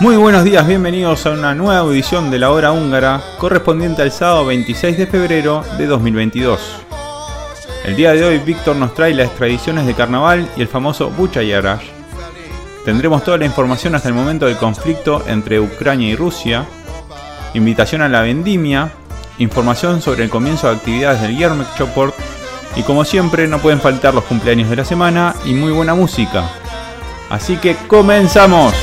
Muy buenos días, bienvenidos a una nueva edición de la hora húngara correspondiente al sábado 26 de febrero de 2022. El día de hoy Víctor nos trae las tradiciones de carnaval y el famoso Buchayarash. Tendremos toda la información hasta el momento del conflicto entre Ucrania y Rusia, invitación a la vendimia, información sobre el comienzo de actividades del Yermek Choport y como siempre no pueden faltar los cumpleaños de la semana y muy buena música. Así que comenzamos.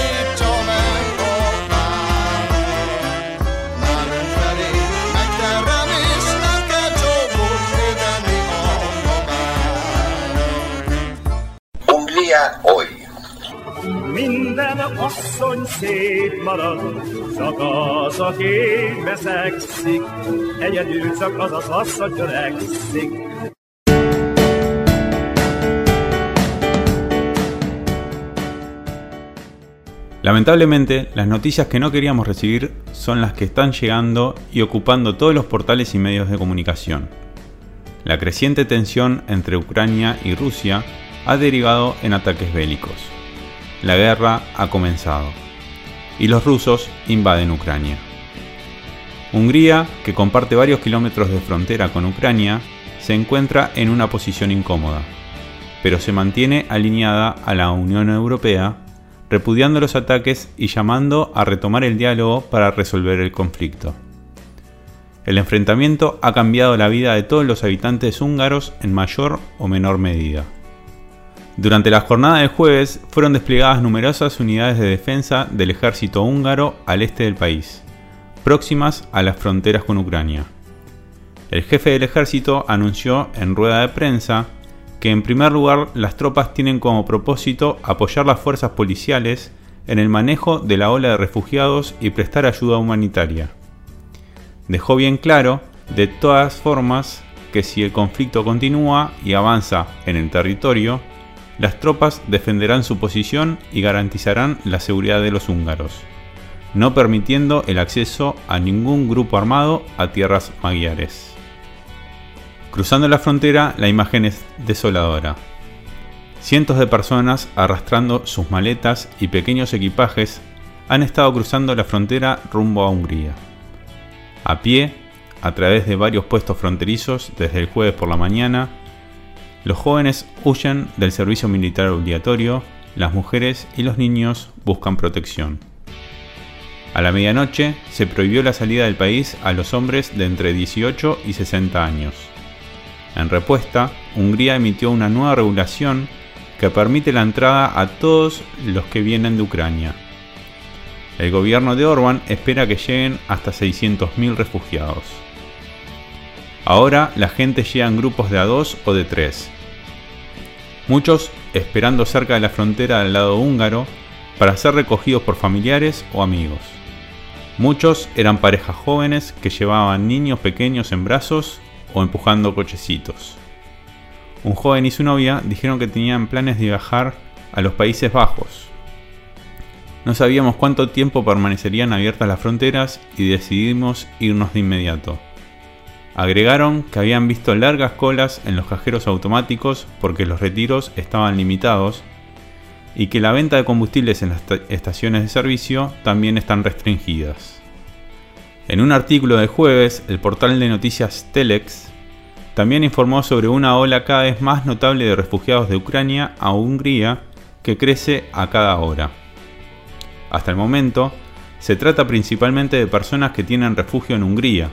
Lamentablemente, las noticias que no queríamos recibir son las que están llegando y ocupando todos los portales y medios de comunicación. La creciente tensión entre Ucrania y Rusia ha derivado en ataques bélicos. La guerra ha comenzado y los rusos invaden Ucrania. Hungría, que comparte varios kilómetros de frontera con Ucrania, se encuentra en una posición incómoda, pero se mantiene alineada a la Unión Europea repudiando los ataques y llamando a retomar el diálogo para resolver el conflicto. El enfrentamiento ha cambiado la vida de todos los habitantes húngaros en mayor o menor medida. Durante la jornada del jueves fueron desplegadas numerosas unidades de defensa del ejército húngaro al este del país, próximas a las fronteras con Ucrania. El jefe del ejército anunció en rueda de prensa que en primer lugar las tropas tienen como propósito apoyar las fuerzas policiales en el manejo de la ola de refugiados y prestar ayuda humanitaria. Dejó bien claro, de todas formas, que si el conflicto continúa y avanza en el territorio, las tropas defenderán su posición y garantizarán la seguridad de los húngaros, no permitiendo el acceso a ningún grupo armado a tierras magiares. Cruzando la frontera, la imagen es desoladora. Cientos de personas arrastrando sus maletas y pequeños equipajes han estado cruzando la frontera rumbo a Hungría. A pie, a través de varios puestos fronterizos desde el jueves por la mañana, los jóvenes huyen del servicio militar obligatorio, las mujeres y los niños buscan protección. A la medianoche se prohibió la salida del país a los hombres de entre 18 y 60 años. En respuesta, Hungría emitió una nueva regulación que permite la entrada a todos los que vienen de Ucrania. El gobierno de Orban espera que lleguen hasta 600.000 refugiados. Ahora la gente llega en grupos de a dos o de tres. Muchos esperando cerca de la frontera del lado húngaro para ser recogidos por familiares o amigos. Muchos eran parejas jóvenes que llevaban niños pequeños en brazos o empujando cochecitos. Un joven y su novia dijeron que tenían planes de viajar a los Países Bajos. No sabíamos cuánto tiempo permanecerían abiertas las fronteras y decidimos irnos de inmediato. Agregaron que habían visto largas colas en los cajeros automáticos porque los retiros estaban limitados y que la venta de combustibles en las estaciones de servicio también están restringidas. En un artículo del jueves, el portal de noticias Telex también informó sobre una ola cada vez más notable de refugiados de Ucrania a Hungría que crece a cada hora. Hasta el momento, se trata principalmente de personas que tienen refugio en Hungría,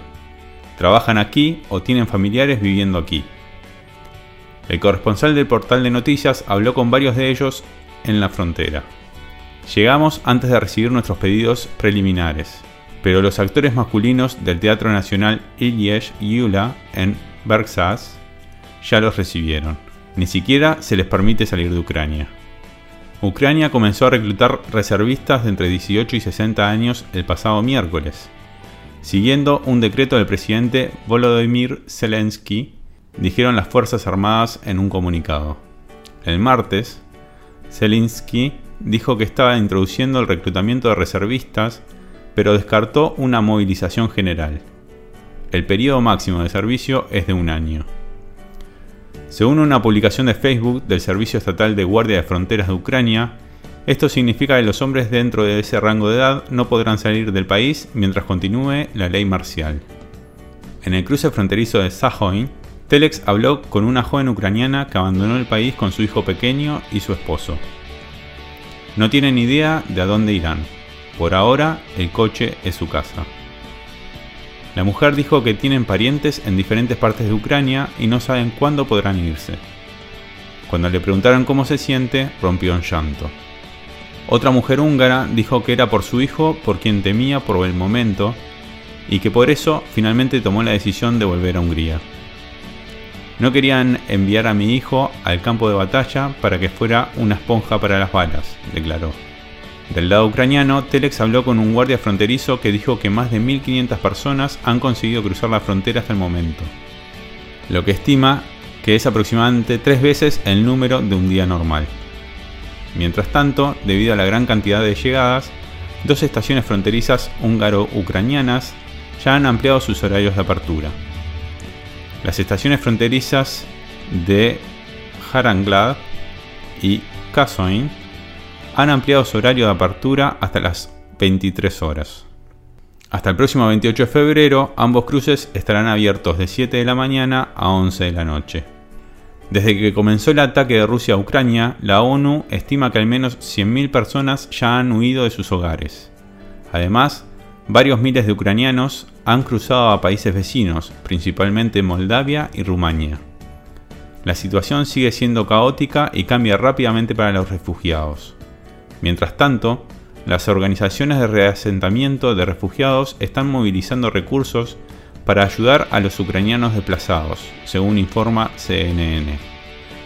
trabajan aquí o tienen familiares viviendo aquí. El corresponsal del portal de noticias habló con varios de ellos en la frontera. Llegamos antes de recibir nuestros pedidos preliminares, pero los actores masculinos del Teatro Nacional Ilyich Yula en Bergsas ya los recibieron. Ni siquiera se les permite salir de Ucrania. Ucrania comenzó a reclutar reservistas de entre 18 y 60 años el pasado miércoles, siguiendo un decreto del presidente Volodymyr Zelensky, dijeron las Fuerzas Armadas en un comunicado. El martes, Zelensky dijo que estaba introduciendo el reclutamiento de reservistas, pero descartó una movilización general. El periodo máximo de servicio es de un año. Según una publicación de Facebook del Servicio Estatal de Guardia de Fronteras de Ucrania, esto significa que los hombres dentro de ese rango de edad no podrán salir del país mientras continúe la ley marcial. En el cruce fronterizo de Sajoin, Telex habló con una joven ucraniana que abandonó el país con su hijo pequeño y su esposo. No tienen idea de a dónde irán. Por ahora, el coche es su casa. La mujer dijo que tienen parientes en diferentes partes de Ucrania y no saben cuándo podrán irse. Cuando le preguntaron cómo se siente, rompió en llanto. Otra mujer húngara dijo que era por su hijo por quien temía por el momento y que por eso finalmente tomó la decisión de volver a Hungría. No querían enviar a mi hijo al campo de batalla para que fuera una esponja para las balas, declaró. Del lado ucraniano, Telex habló con un guardia fronterizo que dijo que más de 1.500 personas han conseguido cruzar la frontera hasta el momento, lo que estima que es aproximadamente tres veces el número de un día normal. Mientras tanto, debido a la gran cantidad de llegadas, dos estaciones fronterizas húngaro-ucranianas ya han ampliado sus horarios de apertura. Las estaciones fronterizas de Haranglad y Kasoin han ampliado su horario de apertura hasta las 23 horas. Hasta el próximo 28 de febrero, ambos cruces estarán abiertos de 7 de la mañana a 11 de la noche. Desde que comenzó el ataque de Rusia a Ucrania, la ONU estima que al menos 100.000 personas ya han huido de sus hogares. Además, varios miles de ucranianos han cruzado a países vecinos, principalmente Moldavia y Rumania. La situación sigue siendo caótica y cambia rápidamente para los refugiados. Mientras tanto, las organizaciones de reasentamiento de refugiados están movilizando recursos para ayudar a los ucranianos desplazados, según informa CNN.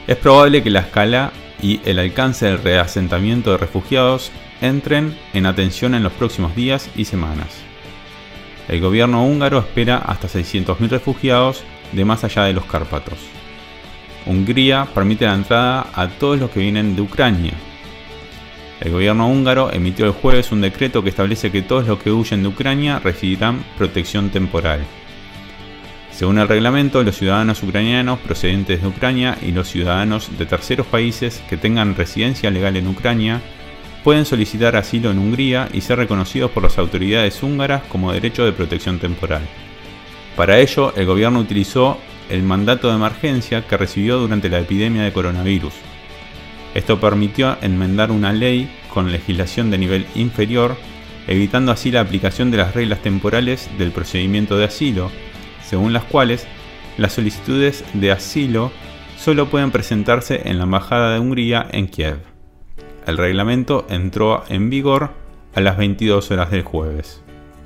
Es probable que la escala y el alcance del reasentamiento de refugiados entren en atención en los próximos días y semanas. El gobierno húngaro espera hasta 600.000 refugiados de más allá de los Cárpatos. Hungría permite la entrada a todos los que vienen de Ucrania, el gobierno húngaro emitió el jueves un decreto que establece que todos los que huyen de Ucrania recibirán protección temporal. Según el reglamento, los ciudadanos ucranianos procedentes de Ucrania y los ciudadanos de terceros países que tengan residencia legal en Ucrania pueden solicitar asilo en Hungría y ser reconocidos por las autoridades húngaras como derecho de protección temporal. Para ello, el gobierno utilizó el mandato de emergencia que recibió durante la epidemia de coronavirus, esto permitió enmendar una ley con legislación de nivel inferior, evitando así la aplicación de las reglas temporales del procedimiento de asilo, según las cuales las solicitudes de asilo solo pueden presentarse en la Embajada de Hungría en Kiev. El reglamento entró en vigor a las 22 horas del jueves.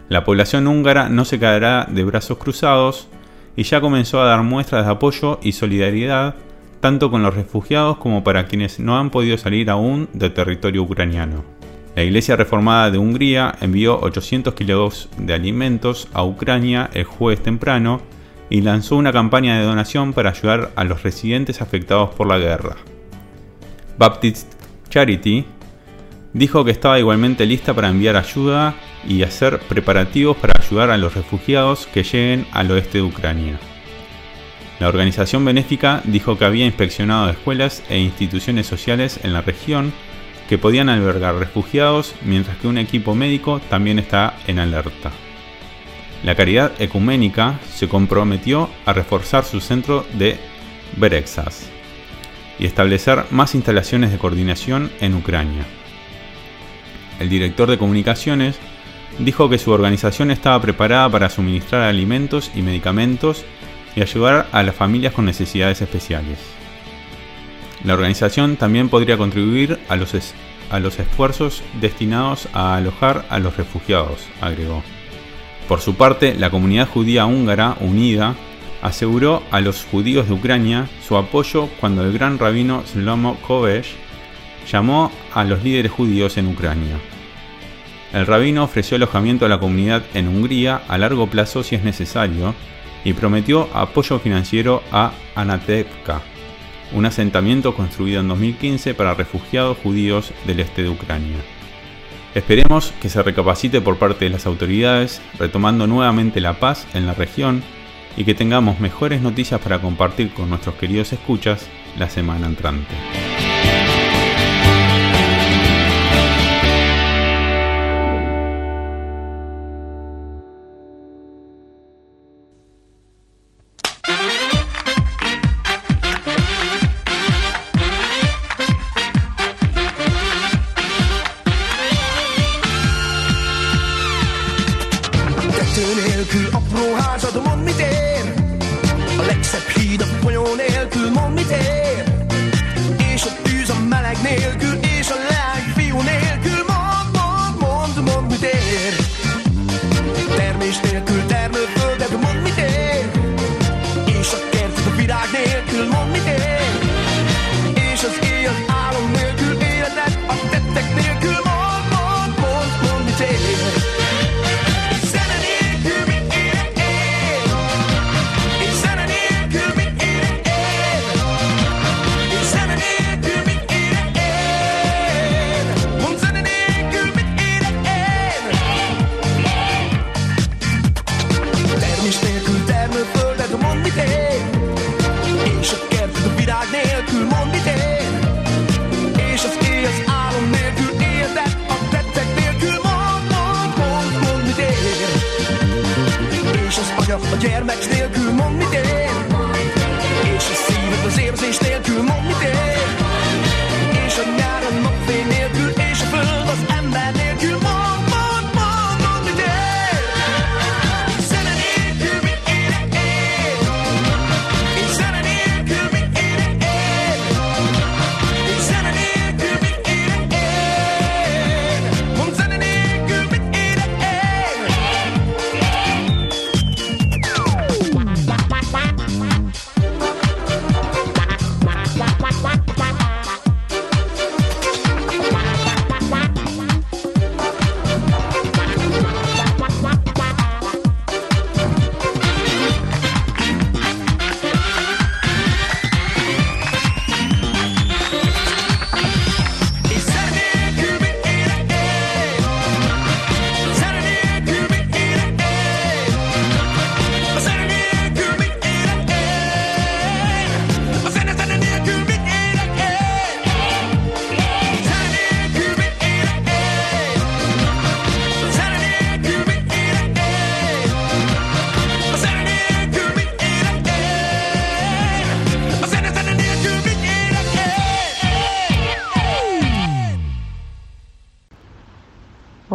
La población húngara no se quedará de brazos cruzados y ya comenzó a dar muestras de apoyo y solidaridad tanto con los refugiados como para quienes no han podido salir aún del territorio ucraniano. La Iglesia Reformada de Hungría envió 800 kilos de alimentos a Ucrania el jueves temprano y lanzó una campaña de donación para ayudar a los residentes afectados por la guerra. Baptist Charity dijo que estaba igualmente lista para enviar ayuda y hacer preparativos para ayudar a los refugiados que lleguen al oeste de Ucrania. La organización benéfica dijo que había inspeccionado escuelas e instituciones sociales en la región que podían albergar refugiados, mientras que un equipo médico también está en alerta. La Caridad Ecuménica se comprometió a reforzar su centro de Berexas y establecer más instalaciones de coordinación en Ucrania. El director de comunicaciones dijo que su organización estaba preparada para suministrar alimentos y medicamentos y ayudar a las familias con necesidades especiales. La organización también podría contribuir a los esfuerzos destinados a alojar a los refugiados, agregó. Por su parte, la comunidad judía húngara unida aseguró a los judíos de Ucrania su apoyo cuando el gran rabino Shlomo Kovesh llamó a los líderes judíos en Ucrania. El rabino ofreció alojamiento a la comunidad en Hungría a largo plazo si es necesario y prometió apoyo financiero a Anatevka, un asentamiento construido en 2015 para refugiados judíos del este de Ucrania. Esperemos que se recapacite por parte de las autoridades, retomando nuevamente la paz en la región y que tengamos mejores noticias para compartir con nuestros queridos escuchas la semana entrante.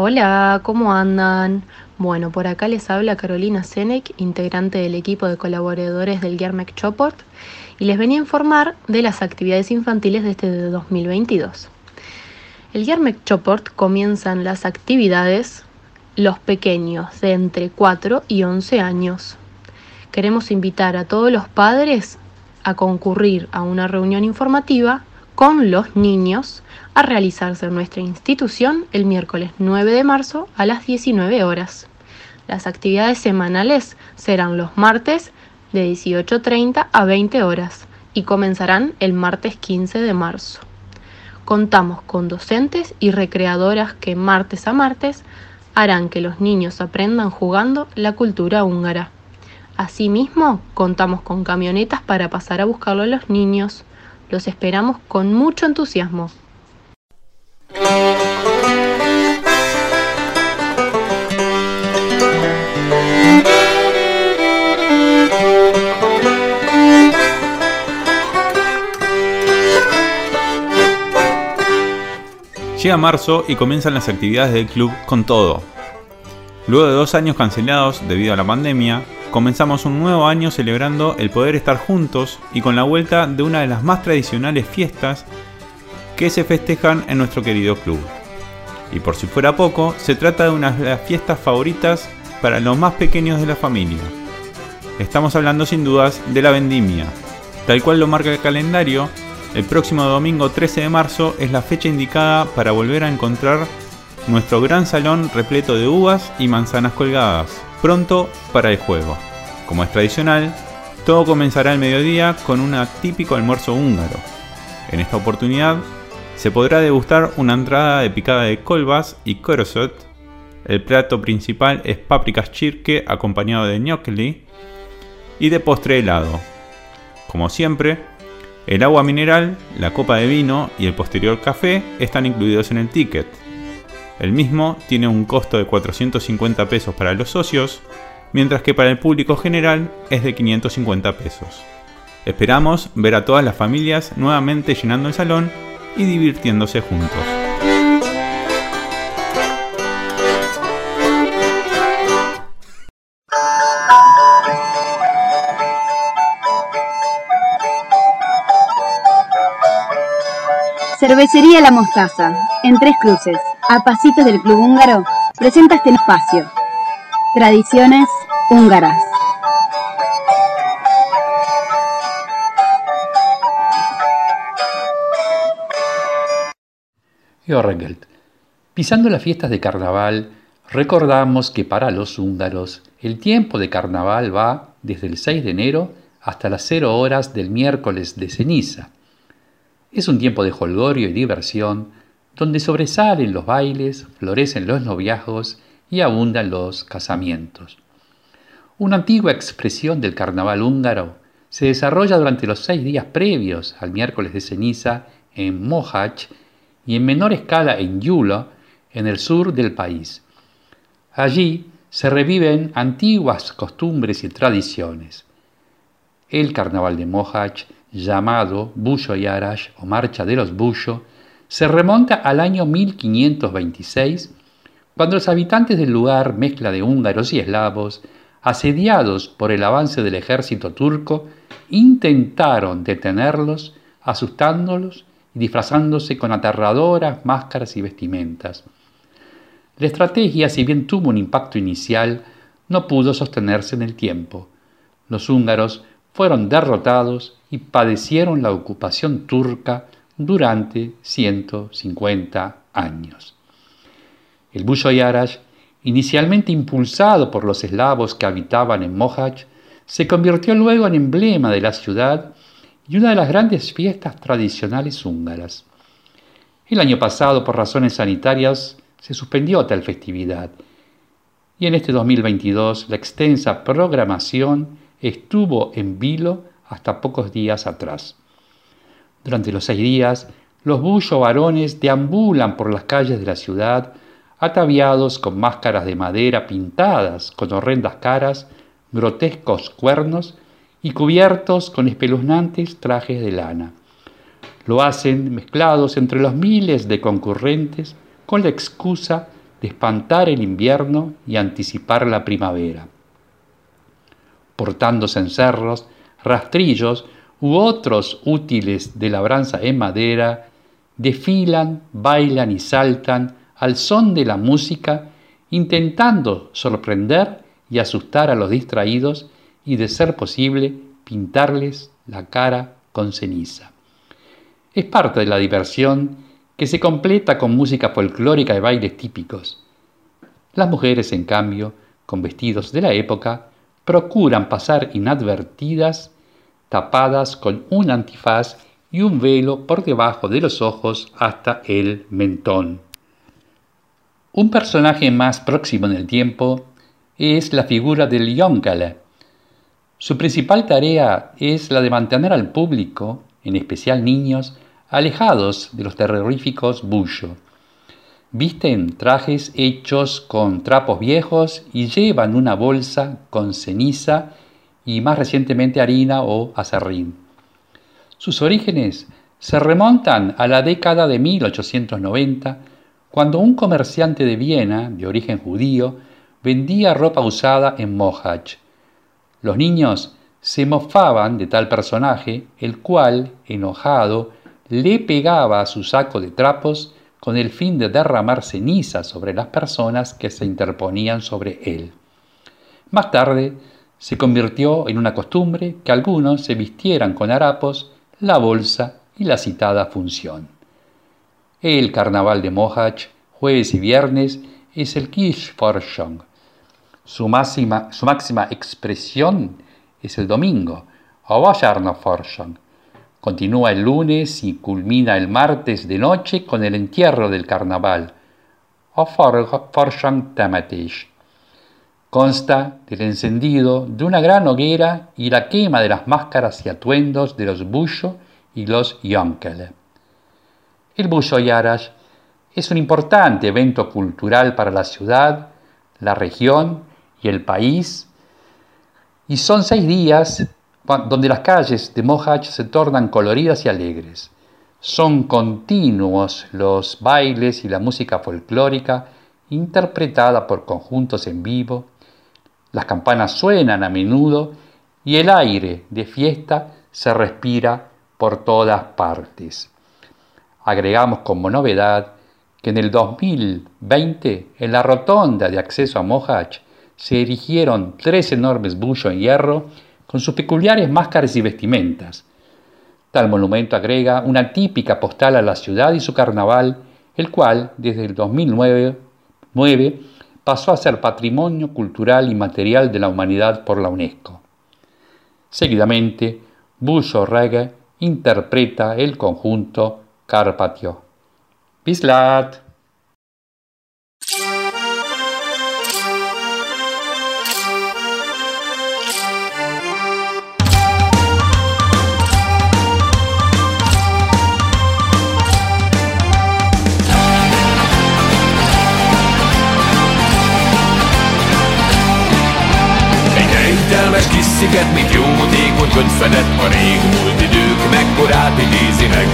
Hola, ¿cómo andan? Bueno, por acá les habla Carolina Senec, integrante del equipo de colaboradores del Germec Choport, y les venía a informar de las actividades infantiles de este 2022. El Germec Choport comienzan las actividades los pequeños de entre 4 y 11 años. Queremos invitar a todos los padres a concurrir a una reunión informativa con los niños a realizarse en nuestra institución el miércoles 9 de marzo a las 19 horas. Las actividades semanales serán los martes de 18.30 a 20 horas y comenzarán el martes 15 de marzo. Contamos con docentes y recreadoras que martes a martes harán que los niños aprendan jugando la cultura húngara. Asimismo, contamos con camionetas para pasar a buscarlo a los niños. Los esperamos con mucho entusiasmo. Llega marzo y comienzan las actividades del club con todo. Luego de dos años cancelados debido a la pandemia, comenzamos un nuevo año celebrando el poder estar juntos y con la vuelta de una de las más tradicionales fiestas que se festejan en nuestro querido club. Y por si fuera poco, se trata de una de las fiestas favoritas para los más pequeños de la familia. Estamos hablando sin dudas de la vendimia. Tal cual lo marca el calendario, el próximo domingo 13 de marzo es la fecha indicada para volver a encontrar nuestro gran salón repleto de uvas y manzanas colgadas, pronto para el juego. Como es tradicional, todo comenzará al mediodía con un típico almuerzo húngaro. En esta oportunidad se podrá degustar una entrada de picada de colbas y korosot. El plato principal es paprikas chirke acompañado de gnocchi y de postre helado. Como siempre, el agua mineral, la copa de vino y el posterior café están incluidos en el ticket. El mismo tiene un costo de 450 pesos para los socios, mientras que para el público general es de 550 pesos. Esperamos ver a todas las familias nuevamente llenando el salón y divirtiéndose juntos. Cervecería La Mostaza, en Tres Cruces, a pasitos del Club Húngaro, presenta este espacio. Tradiciones húngaras. Pisando las fiestas de carnaval, recordamos que para los húngaros el tiempo de carnaval va desde el 6 de enero hasta las 0 horas del miércoles de ceniza. Es un tiempo de holgorio y diversión, donde sobresalen los bailes, florecen los noviazgos y abundan los casamientos. Una antigua expresión del carnaval húngaro se desarrolla durante los seis días previos al miércoles de ceniza en Mohács y en menor escala en Yulo, en el sur del país. Allí se reviven antiguas costumbres y tradiciones. El carnaval de Mohács, llamado Bullo Yarash o Marcha de los Bullo, se remonta al año 1526, cuando los habitantes del lugar, mezcla de húngaros y eslavos, asediados por el avance del ejército turco, intentaron detenerlos, asustándolos disfrazándose con aterradoras máscaras y vestimentas. La estrategia, si bien tuvo un impacto inicial, no pudo sostenerse en el tiempo. Los húngaros fueron derrotados y padecieron la ocupación turca durante 150 años. El Bullo Yarash, inicialmente impulsado por los eslavos que habitaban en Mohács, se convirtió luego en emblema de la ciudad y una de las grandes fiestas tradicionales húngaras. El año pasado, por razones sanitarias, se suspendió tal festividad y en este 2022 la extensa programación estuvo en vilo hasta pocos días atrás. Durante los seis días, los bullo varones deambulan por las calles de la ciudad ataviados con máscaras de madera pintadas con horrendas caras, grotescos cuernos y cubiertos con espeluznantes trajes de lana. Lo hacen mezclados entre los miles de concurrentes con la excusa de espantar el invierno y anticipar la primavera. Portando cencerros, rastrillos u otros útiles de labranza en madera, desfilan, bailan y saltan al son de la música, intentando sorprender y asustar a los distraídos y, de ser posible, pintarles la cara con ceniza. Es parte de la diversión que se completa con música folclórica y bailes típicos. Las mujeres, en cambio, con vestidos de la época, procuran pasar inadvertidas, tapadas con un antifaz y un velo por debajo de los ojos hasta el mentón. Un personaje más próximo en el tiempo es la figura del Yonkale, su principal tarea es la de mantener al público, en especial niños, alejados de los terroríficos bullo. Visten trajes hechos con trapos viejos y llevan una bolsa con ceniza y más recientemente harina o acerrín. Sus orígenes se remontan a la década de 1890, cuando un comerciante de Viena, de origen judío, vendía ropa usada en Mohács los niños se mofaban de tal personaje, el cual, enojado, le pegaba a su saco de trapos con el fin de derramar ceniza sobre las personas que se interponían sobre él. Más tarde se convirtió en una costumbre que algunos se vistieran con harapos, la bolsa y la citada función. El carnaval de Mohach, jueves y viernes, es el Kirchforschung. Su máxima, su máxima expresión es el domingo, Forschung. Continúa el lunes y culmina el martes de noche con el entierro del carnaval, Forschung Tematisch. Consta del encendido de una gran hoguera y la quema de las máscaras y atuendos de los Busho y los Yonkele. El Busho Yarash es un importante evento cultural para la ciudad, la región y el país, y son seis días donde las calles de Mohach se tornan coloridas y alegres. Son continuos los bailes y la música folclórica interpretada por conjuntos en vivo, las campanas suenan a menudo y el aire de fiesta se respira por todas partes. Agregamos como novedad que en el 2020 en la rotonda de acceso a Mohach se erigieron tres enormes bullos en hierro con sus peculiares máscaras y vestimentas. Tal monumento agrega una típica postal a la ciudad y su carnaval, el cual, desde el 2009, pasó a ser patrimonio cultural y material de la humanidad por la UNESCO. Seguidamente, Bullo Reggae interpreta el conjunto Carpatio. Bislat! Sziget, mint jótékony könyvfedett A régmúlt idők mekkorát idézi meg.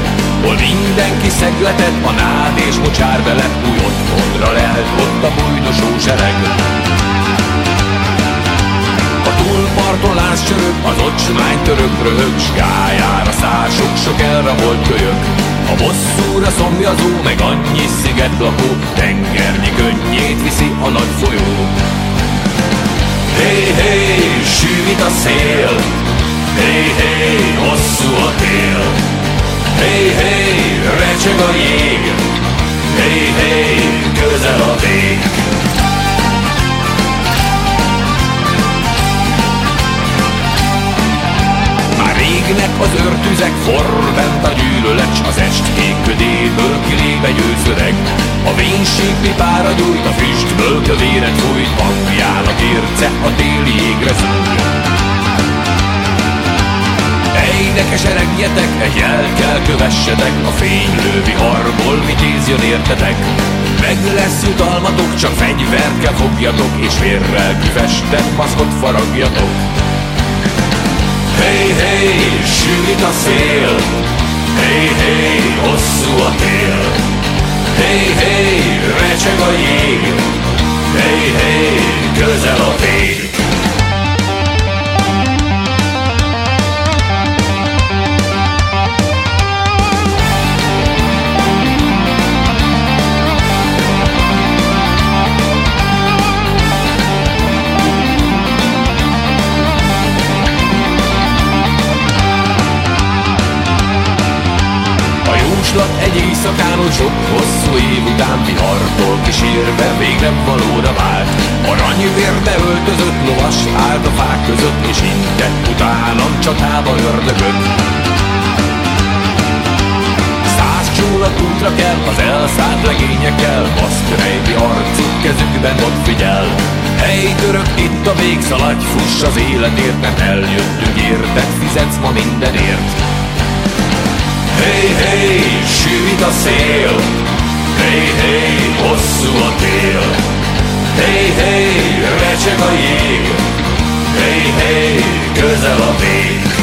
Hol mindenki szegletet, a nád és mocsár bele Új otthonra lehet ott a bújdosó sereg A túlparton csörög, az ocsmány török röhög S gályára száll sok-sok elrabolt kölyök. A bosszúra szomjazó, meg annyi sziget lakó Tengernyi könnyét viszi a nagy folyó Hé, hé, sűvít a szél. Hé, hé, hosszú a tél. Hé, hé, recseg a jég. Hé, hé, közel a vég Már régnek az őrtüzek forr bent a gyűlölet az est kékködéből kilébe győzöreg A vénység pipára gyújt, a füstből kövéret fújt Hangjának érce a téli égre szúr Ejnek eseregjetek, egy jel kell kövessetek A fénylő viharból vitéz jön értetek. Meg lesz jutalmatok, csak fegyvert kell fogjatok És vérrel kifestett maszkot faragjatok Hey, hey, sűrít a szél. Hey, hey, hosszú a tél. Hey, hey, recseg a jég. Hey, hey, közel a vég Jóslat egy éjszakáról sok hosszú év után Vihartól kísérve végre valóra vált. Aranyvérbe öltözött lovas állt a fák között És intett utánam csatába ördögöt Száz csónak útra kell az elszállt legényekkel Baszk rejti arcuk kezükben ott figyel. Hely török, itt a végszaladj, fuss az életért Mert eljöttünk érted, fizetsz ma mindenért Hey, hey, sűvít a szél. Hey, hey, hosszú a tél. Hey, hey, recseg a jég. Hey, hey, közel a vég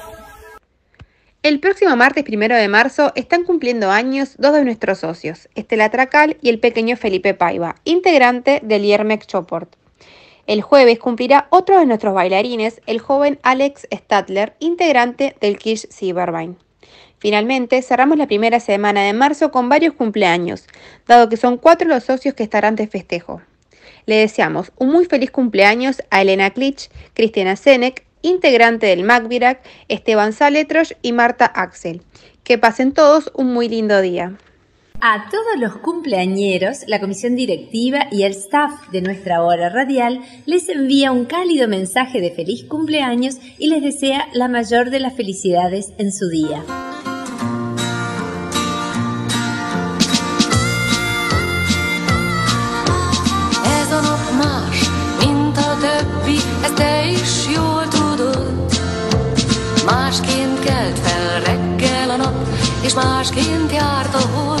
El próximo martes primero de marzo están cumpliendo años dos de nuestros socios, Estela Tracal y el pequeño Felipe Paiva, integrante del IERMEC Choport. El jueves cumplirá otro de nuestros bailarines, el joven Alex Stadler, integrante del Kish Silvervine. Finalmente, cerramos la primera semana de marzo con varios cumpleaños, dado que son cuatro los socios que estarán de festejo. Le deseamos un muy feliz cumpleaños a Elena Klitsch, Cristiana Senec, integrante del MacVirac, Esteban Saletrosh y Marta Axel. Que pasen todos un muy lindo día. A todos los cumpleañeros, la comisión directiva y el staff de nuestra hora radial les envía un cálido mensaje de feliz cumpleaños y les desea la mayor de las felicidades en su día. Kelt fel reggel a nap, és másként járt a hold.